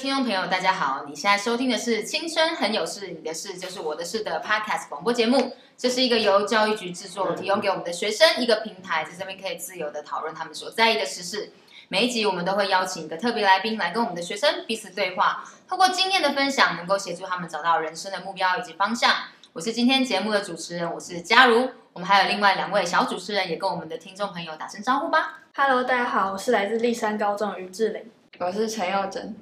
听众朋友，大家好！你现在收听的是《青春很有事，你的事就是我的事》的 Podcast 广播节目。这是一个由教育局制作，提供给我们的学生一个平台，在这边可以自由的讨论他们所在意的时事。每一集我们都会邀请一个特别来宾来跟我们的学生彼此对话，透过经验的分享，能够协助他们找到人生的目标以及方向。我是今天节目的主持人，我是佳如。我们还有另外两位小主持人，也跟我们的听众朋友打声招呼吧。Hello，大家好，我是来自立山高中的于志玲，我是陈佑珍。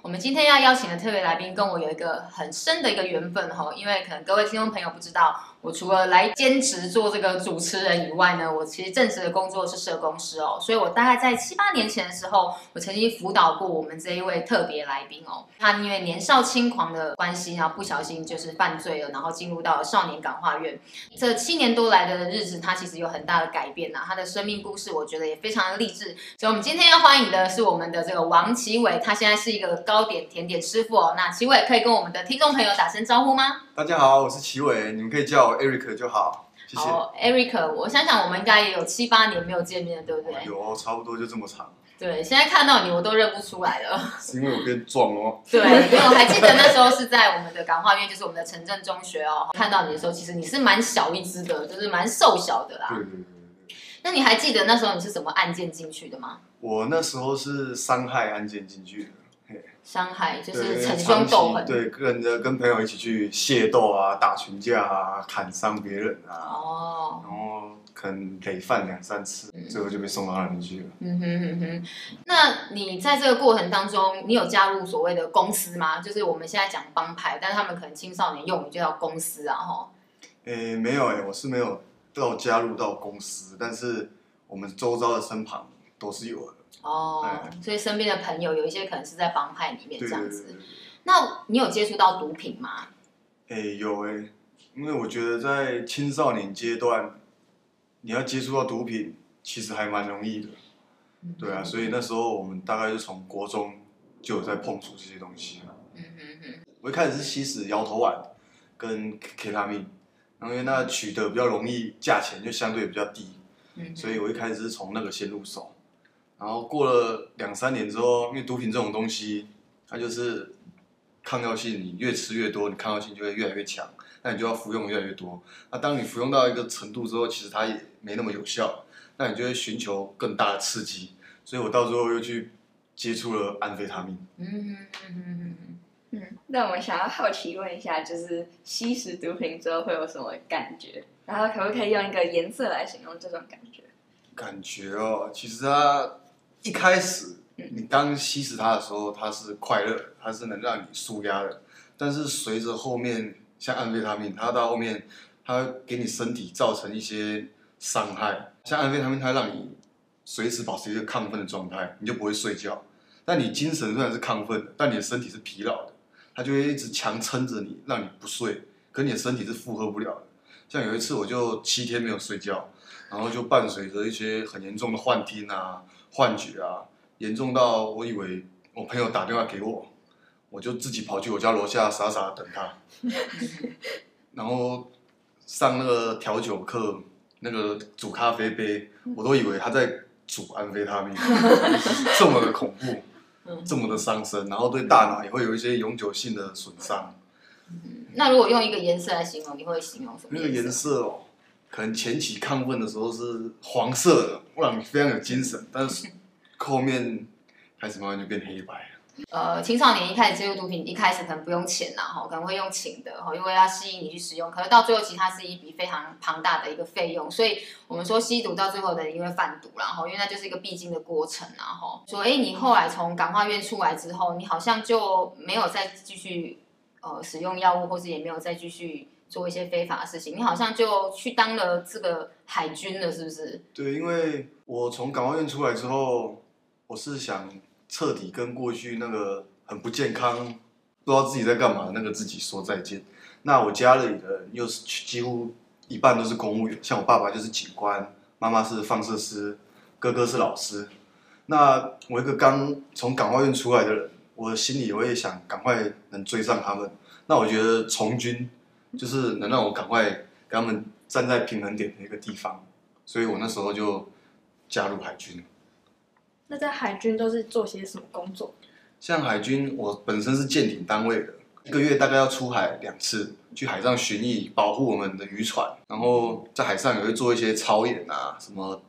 我们今天要邀请的特别来宾跟我有一个很深的一个缘分哈，因为可能各位听众朋友不知道。我除了来兼职做这个主持人以外呢，我其实正职的工作是社工师哦，所以我大概在七八年前的时候，我曾经辅导过我们这一位特别来宾哦，他因为年少轻狂的关系，然后不小心就是犯罪了，然后进入到了少年感化院。这七年多来的日子，他其实有很大的改变呐、他的生命故事我觉得也非常的励志。所以，我们今天要欢迎的是我们的这个王奇伟，他现在是一个糕点甜点师傅哦。那奇伟可以跟我们的听众朋友打声招呼吗？大家好，我是奇伟，你们可以叫我 Eric 就好，谢谢。好，Eric，我想想，我们应该也有七八年没有见面，对不对？有，差不多就这么长。对，现在看到你，我都认不出来了。是因为我变壮哦。对，因为我还记得那时候是在我们的感化院，就是我们的城镇中学哦。看到你的时候，其实你是蛮小一只的，就是蛮瘦小的啦。对对对对。那你还记得那时候你是什么案件进去的吗？我那时候是伤害案件进去的。伤害就是逞凶斗狠，对，跟着跟朋友一起去械斗啊，打群架啊，砍伤别人啊，哦，然后可能累犯两三次，嗯、最后就被送到那里去了。嗯哼哼哼。那你在这个过程当中，你有加入所谓的公司吗？就是我们现在讲帮派，但是他们可能青少年用语就叫公司啊，哈。诶，没有诶，我是没有到加入到公司，但是我们周遭的身旁都是有的。哦，所以身边的朋友有一些可能是在帮派里面这样子。那你有接触到毒品吗？哎、欸，有哎、欸，因为我觉得在青少年阶段，你要接触到毒品，其实还蛮容易的。嗯、对啊，所以那时候我们大概就从国中就有在碰触这些东西了。嗯哼哼。我一开始是吸食摇头丸跟 K 他命，因为那取得比较容易，价钱就相对比较低。嗯。所以我一开始是从那个先入手。然后过了两三年之后，因为毒品这种东西，它就是抗药性，你越吃越多，你抗药性就会越来越强，那你就要服用越来越多。那当你服用到一个程度之后，其实它也没那么有效，那你就会寻求更大的刺激。所以我到最后又去接触了安非他命。嗯嗯嗯嗯嗯。那我们想要好奇问一下，就是吸食毒品之后会有什么感觉？然后可不可以用一个颜色来形容这种感觉？感觉哦，其实它。一开始你刚吸食它的时候，它是快乐，它是能让你舒压的。但是随着后面像安非他命，它到后面它给你身体造成一些伤害。像安非他命，它让你随时保持一个亢奋的状态，你就不会睡觉。但你精神虽然是亢奋，但你的身体是疲劳的，它就会一直强撑着你，让你不睡。可你的身体是负荷不了的。像有一次我就七天没有睡觉，然后就伴随着一些很严重的幻听啊。幻觉啊，严重到我以为我朋友打电话给我，我就自己跑去我家楼下傻傻的等他，然后上那个调酒课，那个煮咖啡杯，我都以为他在煮安非他命，这么的恐怖，这么的伤身，然后对大脑也会有一些永久性的损伤。那如果用一个颜色来形容，你会形容什么？那个颜色哦。可能前期亢奋的时候是黄色的，让你非常有精神，但是后面开始慢慢就变黑白了。呃，青少年一开始接触毒品，一开始可能不用钱呐，哈，可能会用请的，哈，因为要吸引你去使用，可是到最后其实它是一笔非常庞大的一个费用，所以我们说吸毒到最后的因为贩毒，然后因为那就是一个必经的过程，然后说，哎，你后来从感化院出来之后，你好像就没有再继续呃使用药物，或是也没有再继续。做一些非法的事情，你好像就去当了这个海军了，是不是？对，因为我从感化院出来之后，我是想彻底跟过去那个很不健康、不知道自己在干嘛那个自己说再见。那我家里的又是几乎一半都是公务员，像我爸爸就是警官，妈妈是放射师，哥哥是老师。那我一个刚从感化院出来的人，我心里我也想赶快能追上他们。那我觉得从军。就是能让我赶快跟他们站在平衡点的一个地方，所以我那时候就加入海军。那在海军都是做些什么工作？像海军，我本身是舰艇单位的，一个月大概要出海两次，去海上巡弋，保护我们的渔船，然后在海上也会做一些操演啊，什么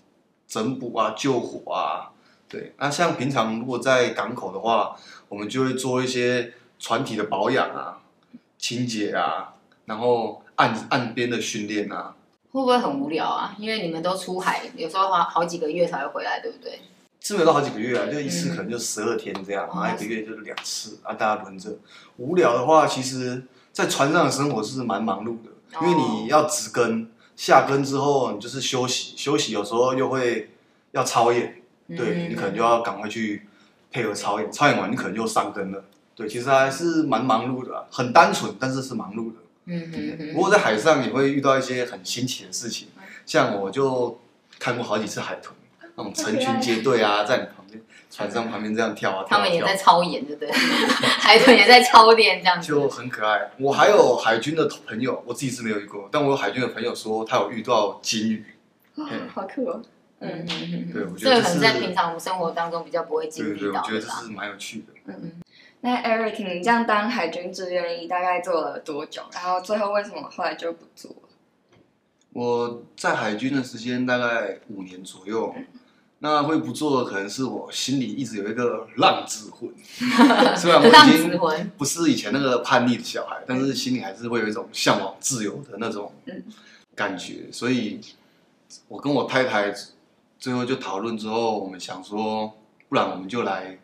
整补啊、救火啊。对，那像平常如果在港口的话，我们就会做一些船体的保养啊、清洁啊，然后岸岸边的训练啊。会不会很无聊啊？因为你们都出海，有时候花好几个月才会回来，对不对？是没有到好几个月啊，就一次可能就十二天这样，嗯、然后一个月就是两次啊，大家轮着。无聊的话，其实，在船上的生活是蛮忙碌的，因为你要值更，下更之后你就是休息，休息有时候又会要操演。对，你可能就要赶快去配合操演，操演完你可能就上更了。对，其实还是蛮忙碌的啊，很单纯，但是是忙碌的。嗯嗯嗯。不过在海上也会遇到一些很新奇的事情，像我就看过好几次海豚，那种成群结队啊，在你旁边船上旁边这样跳啊跳啊跳。他们也在操演，对不对？海豚也在操练，这样子就很可爱。我还有海军的朋友，我自己是没有遇过，但我有海军的朋友说他有遇到鲸鱼。好酷哦。嗯嗯嗯，对，我觉得这个可能在平常我们生活当中比较不会经历到，对对，我觉得这是蛮有趣的。嗯嗯，那 Eric，你这样当海军志愿役大概做了多久？然后最后为什么后来就不做了？我在海军的时间大概五年左右，嗯、那会不做的可能是我心里一直有一个浪子魂，虽然我已经不是以前那个叛逆的小孩，但是心里还是会有一种向往自由的那种感觉，所以我跟我太太。最后就讨论之后，我们想说，不然我们就来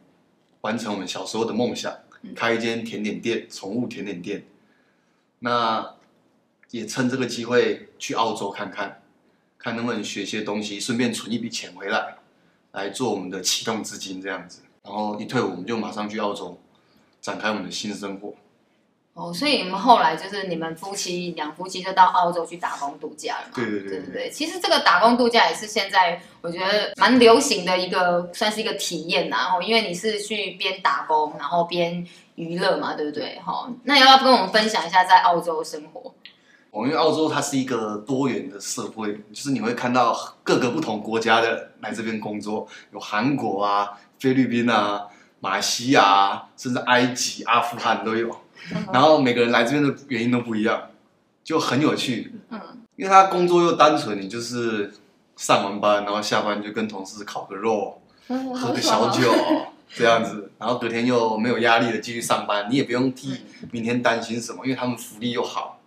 完成我们小时候的梦想，开一间甜点店，宠物甜点店。那也趁这个机会去澳洲看看，看能不能学些东西，顺便存一笔钱回来，来做我们的启动资金这样子。然后一退伍，我们就马上去澳洲，展开我们的新生活。哦，所以你们后来就是你们夫妻两夫妻就到澳洲去打工度假了嘛？对对对，对对对。其实这个打工度假也是现在我觉得蛮流行的一个，算是一个体验呐。然后因为你是去边打工，然后边娱乐嘛，对不对？好，那要不要跟我们分享一下在澳洲生活？哦，因为澳洲它是一个多元的社会，就是你会看到各个不同国家的来这边工作，有韩国啊、菲律宾啊、马来西亚啊，甚至埃及、阿富汗都有。然后每个人来这边的原因都不一样，就很有趣。嗯，因为他工作又单纯，你就是上完班，然后下班就跟同事烤个肉，喝个小酒这样子，然后隔天又没有压力的继续上班，你也不用替明天担心什么，因为他们福利又好，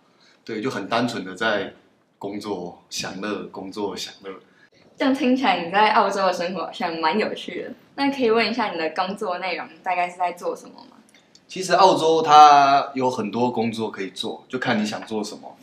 对，就很单纯的在工作享乐，工作享乐。这样听起来你在澳洲的生活好像蛮有趣的。那可以问一下你的工作内容大概是在做什么吗？其实澳洲它有很多工作可以做，就看你想做什么。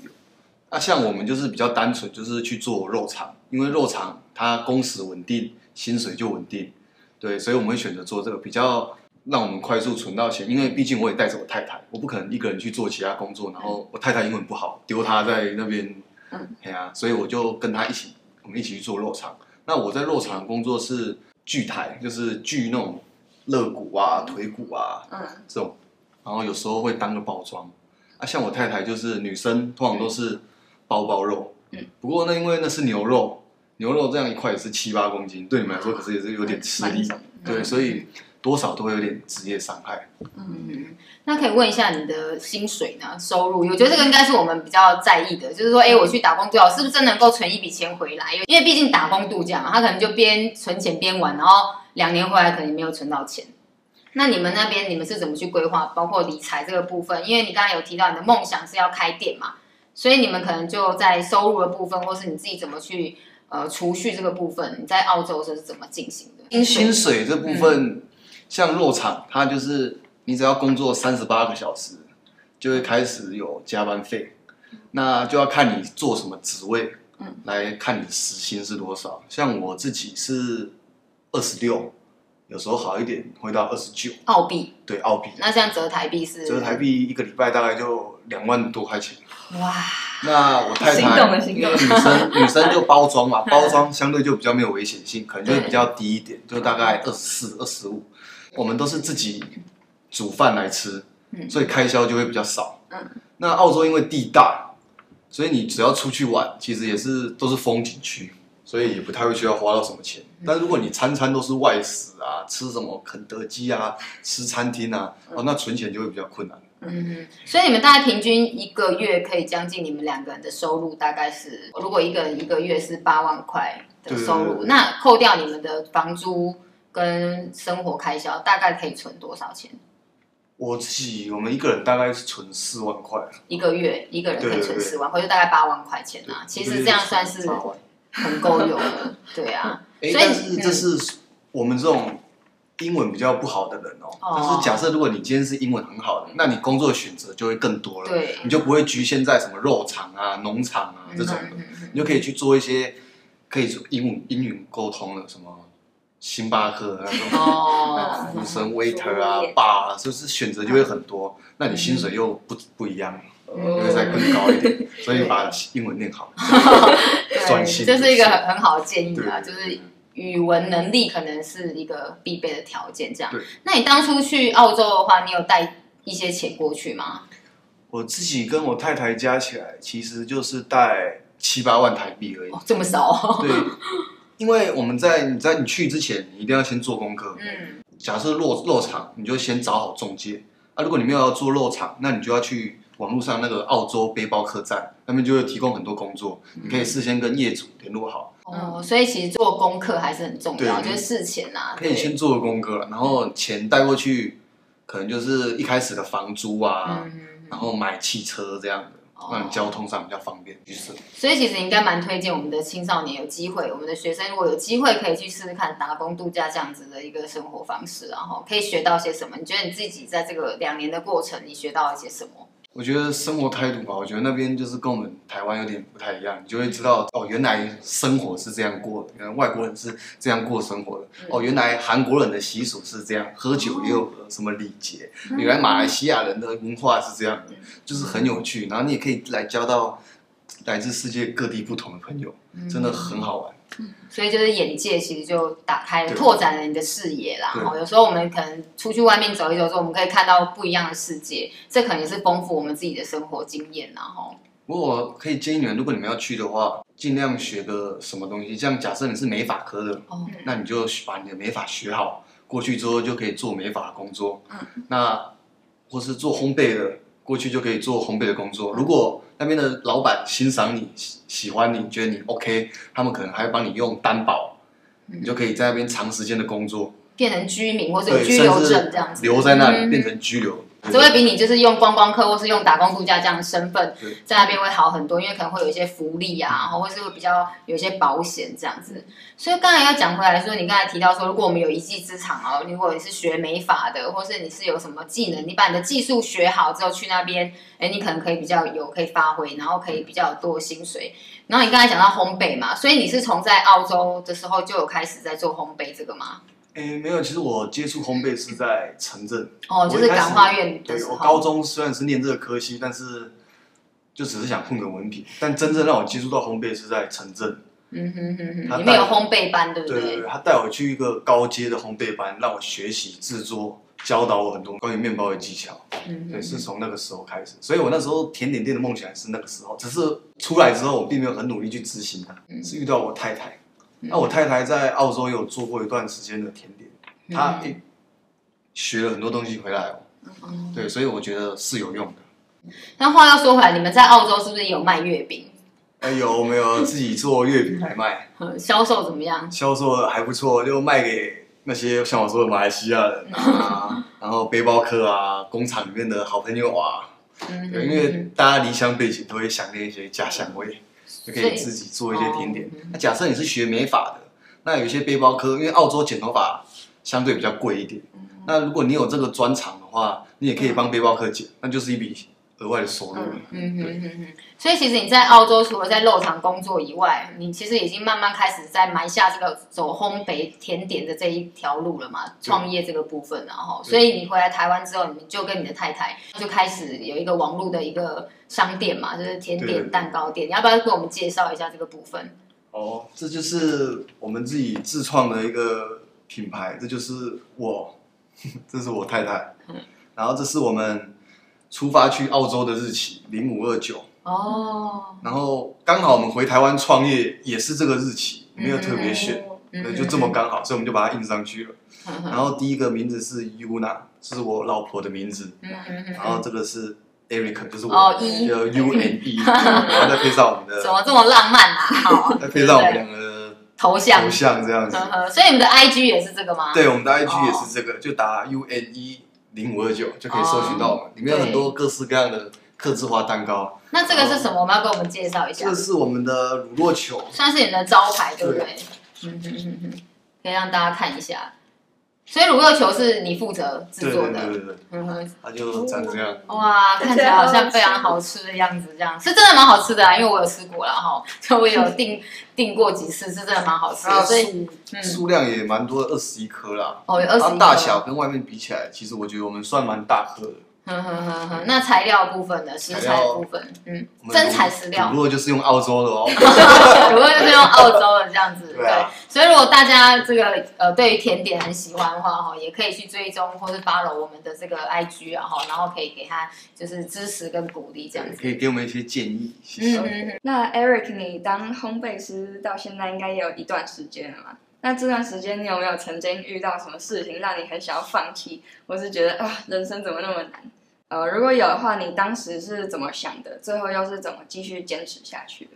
那像我们就是比较单纯，就是去做肉厂，因为肉厂它工时稳定，薪水就稳定，对，所以我们会选择做这个，比较让我们快速存到钱。因为毕竟我也带着我太太，我不可能一个人去做其他工作，然后我太太英文不好，丢她在那边，嗯，对啊，所以我就跟她一起，我们一起去做肉厂。那我在肉厂的工作是锯台，就是锯那种。肋骨啊，腿骨啊，嗯，这种，然后有时候会当个包装，啊，像我太太就是女生，通常都是包包肉，嗯，不过那因为那是牛肉，牛肉这样一块也是七八公斤，对你们来说可是也是有点吃力，对，所以多少都会有点职业伤害。嗯，那可以问一下你的薪水呢？收入？我觉得这个应该是我们比较在意的，就是说，哎，我去打工度假，是不是真能够存一笔钱回来？因为因为毕竟打工度假嘛，他可能就边存钱边玩，然后。两年回来可能没有存到钱，那你们那边你们是怎么去规划，包括理财这个部分？因为你刚才有提到你的梦想是要开店嘛，所以你们可能就在收入的部分，或是你自己怎么去呃储蓄这个部分，你在澳洲的时候是怎么进行的？薪水这部分，嗯、像肉厂，它就是你只要工作三十八个小时，就会开始有加班费，那就要看你做什么职位，嗯，来看你的时薪是多少。像我自己是。二十六，有时候好一点会到二十九澳币，对澳币。那这样折台币是？折台币一个礼拜大概就两万多块钱。哇！那我太太因为女生 女生就包装嘛，包装相对就比较没有危险性，可能就会比较低一点，就大概二十四、二十五。我们都是自己煮饭来吃，所以开销就会比较少。嗯。那澳洲因为地大，所以你只要出去玩，其实也是都是风景区。所以也不太会需要花到什么钱。但如果你餐餐都是外食啊，吃什么肯德基啊，吃餐厅啊，哦，那存钱就会比较困难。嗯，所以你们大概平均一个月可以将近你们两个人的收入大概是，如果一个人一个月是八万块的收入，那扣掉你们的房租跟生活开销，大概可以存多少钱？我自己，我们一个人大概是存四万块，一个月一个人可以存四万，块，就大概八万块钱啊。其实这样算是很够用的，对啊。所以但是这是我们这种。英文比较不好的人哦，但是假设如果你今天是英文很好的，那你工作选择就会更多了，对，你就不会局限在什么肉厂啊、农场啊这种的，你就可以去做一些可以英文英语沟通的，什么星巴克那种哦，服务生 waiter 啊、bar 啊，就是选择就会很多，那你薪水又不不一样，因为再更高一点，所以把英文念好，专心，这是一个很很好的建议啊，就是。语文能力可能是一个必备的条件，这样。那你当初去澳洲的话，你有带一些钱过去吗？我自己跟我太太加起来，其实就是带七八万台币而已。哦，这么少？对，因为我们在你在你去之前，你一定要先做功课。嗯。假设落落场，你就先找好中介。啊，如果你没有要做落场，那你就要去网络上那个澳洲背包客栈，他们就会提供很多工作，嗯、你可以事先跟业主联络好。哦，所以其实做功课还是很重要，就是事前啊，可以先做个功课，然后钱带过去，可能就是一开始的房租啊，然后买汽车这样的，让你交通上比较方便。就是，所以其实应该蛮推荐我们的青少年有机会，我们的学生如果有机会可以去试试看打工度假这样子的一个生活方式，然后可以学到些什么？你觉得你自己在这个两年的过程，你学到了些什么？我觉得生活态度吧，我觉得那边就是跟我们台湾有点不太一样，你就会知道哦，原来生活是这样过的，原来外国人是这样过生活的。哦，原来韩国人的习俗是这样，喝酒也有什么礼节。原来马来西亚人的文化是这样，就是很有趣。然后你也可以来交到来自世界各地不同的朋友，真的很好玩。所以就是眼界其实就打开了，拓展了你的视野啦。然后有时候我们可能出去外面走一走之后，我们可以看到不一样的世界，这可能也是丰富我们自己的生活经验。然后，不过我可以建议你们，如果你们要去的话，尽量学个什么东西。像假设你是美法科的，哦，那你就把你的美法学好，过去之后就可以做美法的工作。嗯，那或是做烘焙的。过去就可以做烘焙的工作。如果那边的老板欣赏你、喜喜欢你、觉得你 OK，他们可能还会帮你用担保，你就可以在那边长时间的工作，变成居民或者有居留证这样子，留在那里变成居留。只会比你就是用观光客或是用打工度假这样的身份在那边会好很多，因为可能会有一些福利啊，或是会比较有一些保险这样子。所以刚才要讲回来说，你刚才提到说，如果我们有一技之长哦，如果你是学美法的，或是你是有什么技能，你把你的技术学好之后去那边，哎，你可能可以比较有可以发挥，然后可以比较多薪水。然后你刚才讲到烘焙嘛，所以你是从在澳洲的时候就有开始在做烘焙这个吗？诶，没有，其实我接触烘焙是在城镇哦，就是感化院。对，我高中虽然是念这个科系，但是就只是想混个文凭。但真正让我接触到烘焙是在城镇。嗯哼哼哼，里面有烘焙班，对不对？对对，他带我去一个高阶的烘焙班，让我学习制作，教导我很多关于面包的技巧。嗯哼，对，是从那个时候开始。所以我那时候甜点店的梦想是那个时候，只是出来之后我并没有很努力去执行它，是遇到我太太。那我太太在澳洲有做过一段时间的甜点，她学了很多东西回来哦。对，所以我觉得是有用的。那话要说回来，你们在澳洲是不是有卖月饼？哎，有没有自己做月饼来卖？销售怎么样？销售还不错，就卖给那些像我说的马来西亚人啊，然后背包客啊，工厂里面的好朋友啊。对，因为大家离乡背景都会想念一些家乡味。就可以自己做一些甜点。那假设你是学美发的，那有一些背包客，因为澳洲剪头发相对比较贵一点。那如果你有这个专长的话，你也可以帮背包客剪，那就是一笔额外的收入。嗯哼哼哼。所以其实你在澳洲除了在肉厂工作以外，你其实已经慢慢开始在埋下这个走烘焙甜点的这一条路了嘛？创业这个部分，然后，所以你回来台湾之后，你就跟你的太太就开始有一个网络的一个商店嘛，就是甜点蛋糕店。你要不要给我们介绍一下这个部分？哦，这就是我们自己自创的一个品牌，这就是我，这是我太太，然后这是我们出发去澳洲的日期零五二九。哦，然后刚好我们回台湾创业也是这个日期，没有特别选，嗯对，就这么刚好，所以我们就把它印上去了。嗯然后第一个名字是 Yuna，是我老婆的名字，然后这个是 Eric，就是哦我，叫 U N E，然后再配上我们的，怎么这么浪漫啊？好，再配上我们两个的 头像头，像这样子呵。呵，所以你们的 IG 也是这个吗？对，我们的 IG 哦也是这个，就打 U N E 零五二九就可以搜寻到我们，里面有很多各式各样的客制化蛋糕。那这个是什么？我们要给我们介绍一下这。是我们的乳酪球，算是你的招牌，对不对？嗯哼嗯哼，可以让大家看一下。所以乳酪球是你负责制作的，对对对对，嗯哼，它就长这样。哇，看起来好像非常好吃的样子，这样是真的蛮好吃的啊，因为我有吃过了哈，就我有 订订过几次，是真的蛮好吃的。所以，数嗯，数量也蛮多，二十一颗啦。哦，有二十它大小跟外面比起来，其实我觉得我们算蛮大颗的。那材料部分的？食材部分，嗯，真材实料，乳酪就是用澳洲的哦。乳酪就是用澳洲的这样子，对啊所以如果大家这个呃对于甜点很喜欢的话哈，也可以去追踪或是 follow 我们的这个 IG 啊哈，然后可以给他就是支持跟鼓励这样子。可以给我们一些建议。嗯，那 Eric，你当烘焙师到现在应该也有一段时间了嘛？那这段时间你有没有曾经遇到什么事情让你很想要放弃，或是觉得啊人生怎么那么难？呃，如果有的话，你当时是怎么想的？最后又是怎么继续坚持下去的？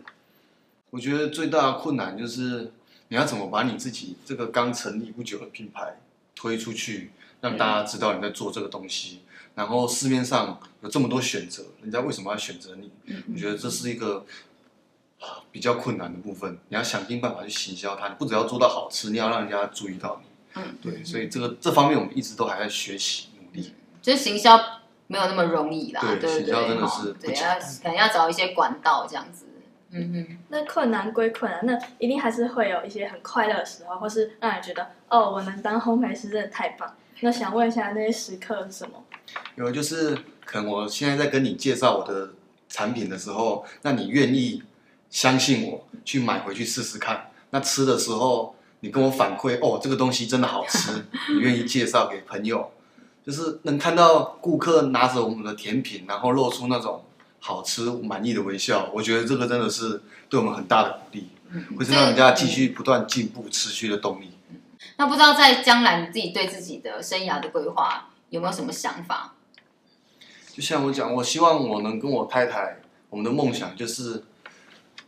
我觉得最大的困难就是你要怎么把你自己这个刚成立不久的品牌推出去，让大家知道你在做这个东西。然后市面上有这么多选择，人家为什么要选择你？我觉得这是一个啊比较困难的部分。你要想尽办法去行销它，你不只要做到好吃，你要让人家注意到你。嗯，对，所以这个这方面我们一直都还在学习努力。就是行销没有那么容易啦，对对不对？行销真的是齁对，不简单要可能要找一些管道这样子。嗯嗯。那困难归困难，那一定还是会有一些很快乐的时候，或是让人觉得哦，我能当烘焙师真的太棒。那想问一下，那些时刻是什么？有就是可能我现在在跟你介绍我的产品的时候，那你愿意相信我去买回去试试看。那吃的时候，你跟我反馈哦，这个东西真的好吃，你愿意介绍给朋友，就是能看到顾客拿着我们的甜品，然后露出那种好吃满意的微笑，我觉得这个真的是对我们很大的鼓励，会是让人家继续不断进步、持续的动力。那不知道在将来你自己对自己的生涯的规划有没有什么想法？就像我讲，我希望我能跟我太太，我们的梦想就是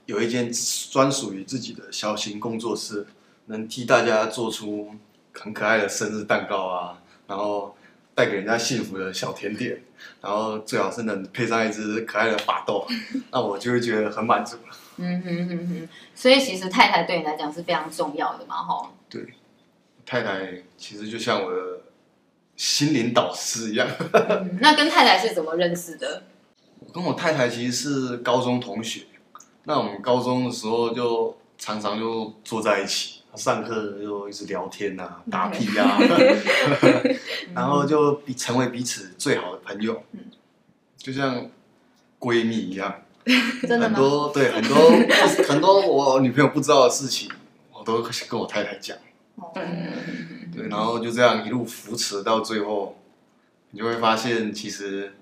有一间专属于自己的小型工作室，能替大家做出很可爱的生日蛋糕啊，然后带给人家幸福的小甜点，然后最好是能配上一只可爱的法斗，那我就会觉得很满足了。嗯哼哼哼，所以其实太太对你来讲是非常重要的嘛，吼。对，太太其实就像我的心灵导师一样。嗯那跟太太是怎么认识的？我跟我太太其实是高中同学，那我们高中的时候就常常就坐在一起，上课就一直聊天啊，打屁啊，然后就比成为彼此最好的朋友，就像闺蜜一样。很真的吗？多对很多很多我女朋友不知道的事情，我都跟我太太讲。嗯，对，然后就这样一路扶持到最后，你就会发现，其实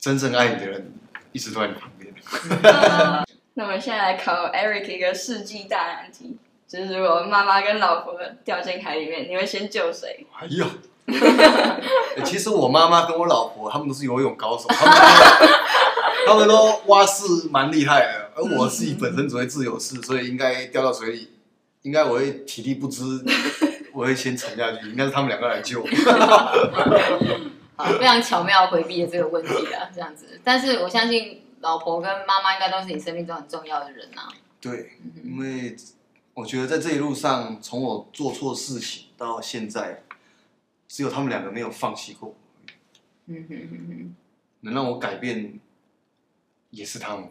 真正爱你的人一直都在你旁边。那我们现在来考 Eric 一个世纪大难题，就是如果妈妈跟老婆掉进海里面，你会先救谁？哎呦，欸 其实我妈妈跟我老婆他们都是游泳高手，他们都 他们都蛙式蛮厉害的，而我自己本身只会自由式，所以应该掉到水里，应该我会体力不支，我会先沉下去，应该是他们两个来救我。好，非常巧妙回避了这个问题啊，这样子。但是我相信老婆跟妈妈应该都是你生命中很重要的人呐。对，因为我觉得在这一路上，从我做错事情到现在，只有他们两个没有放弃过，嗯哼哼哼。能让我改变，也是他们。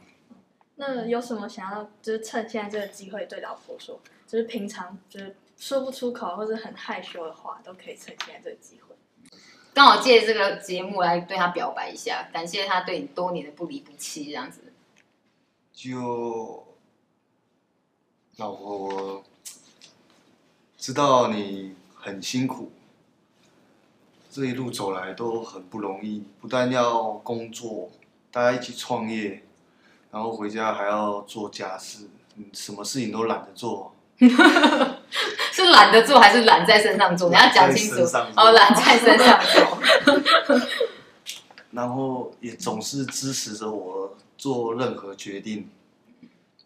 那有什么想要就是趁现在这个机会对老婆说，就是平常就是说不出口或者很害羞的话，都可以趁现在这个机会。刚好借这个节目来对他表白一下，感谢他对你多年的不离不弃，这样子。就老婆，我知道你很辛苦，这一路走来都很不容易，不但要工作，大家一起创业，然后回家还要做家事，嗯，什么事情都懒得做。是懒得做还是懒在身上做？你要讲清楚。哦，懒在身上做。然后也总是支持着我做任何决定，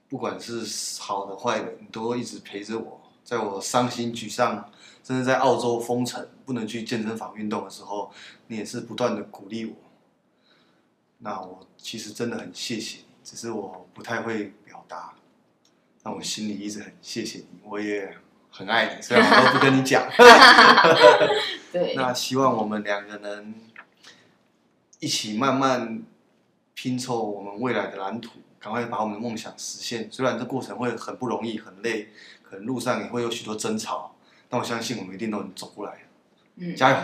不管是好的坏的，你都会一直陪着我。在我伤心沮丧，甚至在澳洲封城不能去健身房运动的时候，你也是不断的鼓励我。那我其实真的很谢谢你，只是我不太会表达。但我心里一直很谢谢你，我也很爱你，虽然我都不跟你讲。对。那希望我们两个人一起慢慢拼凑我们未来的蓝图，赶快把我们的梦想实现。虽然这过程会很不容易，很累，可能路上也会有许多争吵，但我相信我们一定都能走过来。嗯，加油！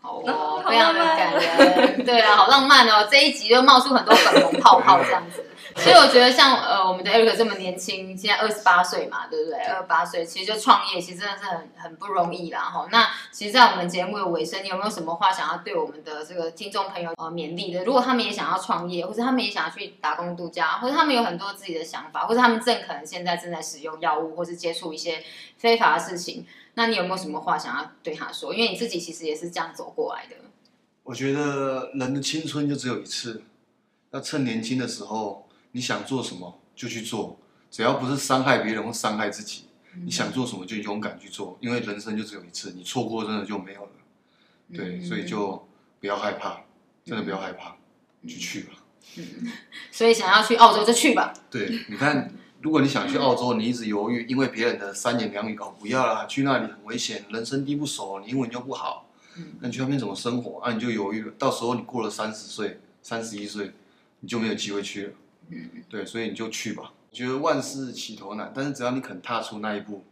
好哦，非常的感人。对啊，好浪漫哦！这一集就冒出很多粉红泡泡这样子。所以我觉得像呃我们的 Eric 这么年轻，现在二十八岁嘛，对不对？二十八岁其实就创业，其实真的是很很不容易啦哈。那其实，在我们节目的尾声，你有没有什么话想要对我们的这个听众朋友呃勉励的？如果他们也想要创业，或者他们也想要去打工度假，或者他们有很多自己的想法，或者他们正可能现在正在使用药物，或是接触一些非法的事情，那你有没有什么话想要对他说？因为你自己其实也是这样走过来的。我觉得人的青春就只有一次，要趁年轻的时候。你想做什么就去做，只要不是伤害别人或伤害自己，嗯、你想做什么就勇敢去做，因为人生就只有一次，你错过真的就没有了。对，嗯、所以就不要害怕，真的不要害怕，你、就去吧。嗯，所以想要去澳洲就去吧。对，你看，如果你想去澳洲，你一直犹豫，因为别人的三言两语哦，不要啦，去那里很危险，人生地不熟，你英文又不好，嗯、那你去那边怎么生活？啊，你就犹豫了，到时候你过了三十岁、三十一岁，你就没有机会去了。嗯，对，所以你就去吧。我觉得万事起头难，但是只要你肯踏出那一步，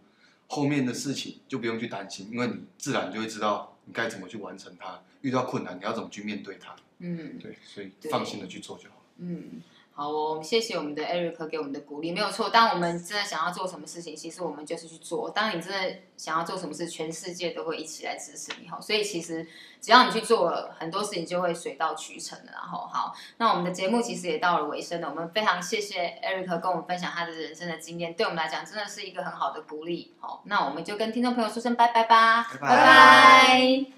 后面的事情就不用去担心，因为你自然就会知道你该怎么去完成它。遇到困难，你要怎么去面对它。嗯，对，所以放心的去做就好。嗯。好哦，谢谢我们的 Eric 给我们的鼓励，没有错。当我们真的想要做什么事情，其实我们就是去做。当你真的想要做什么事，全世界都会一起来支持你。好，所以其实只要你去做了，很多事情就会水到渠成的。然后，好，那我们的节目其实也到了尾声了。我们非常谢谢 Eric 跟我们分享他的人生的经验，对我们来讲真的是一个很好的鼓励。好，那我们就跟听众朋友说声拜拜吧，拜拜。拜拜。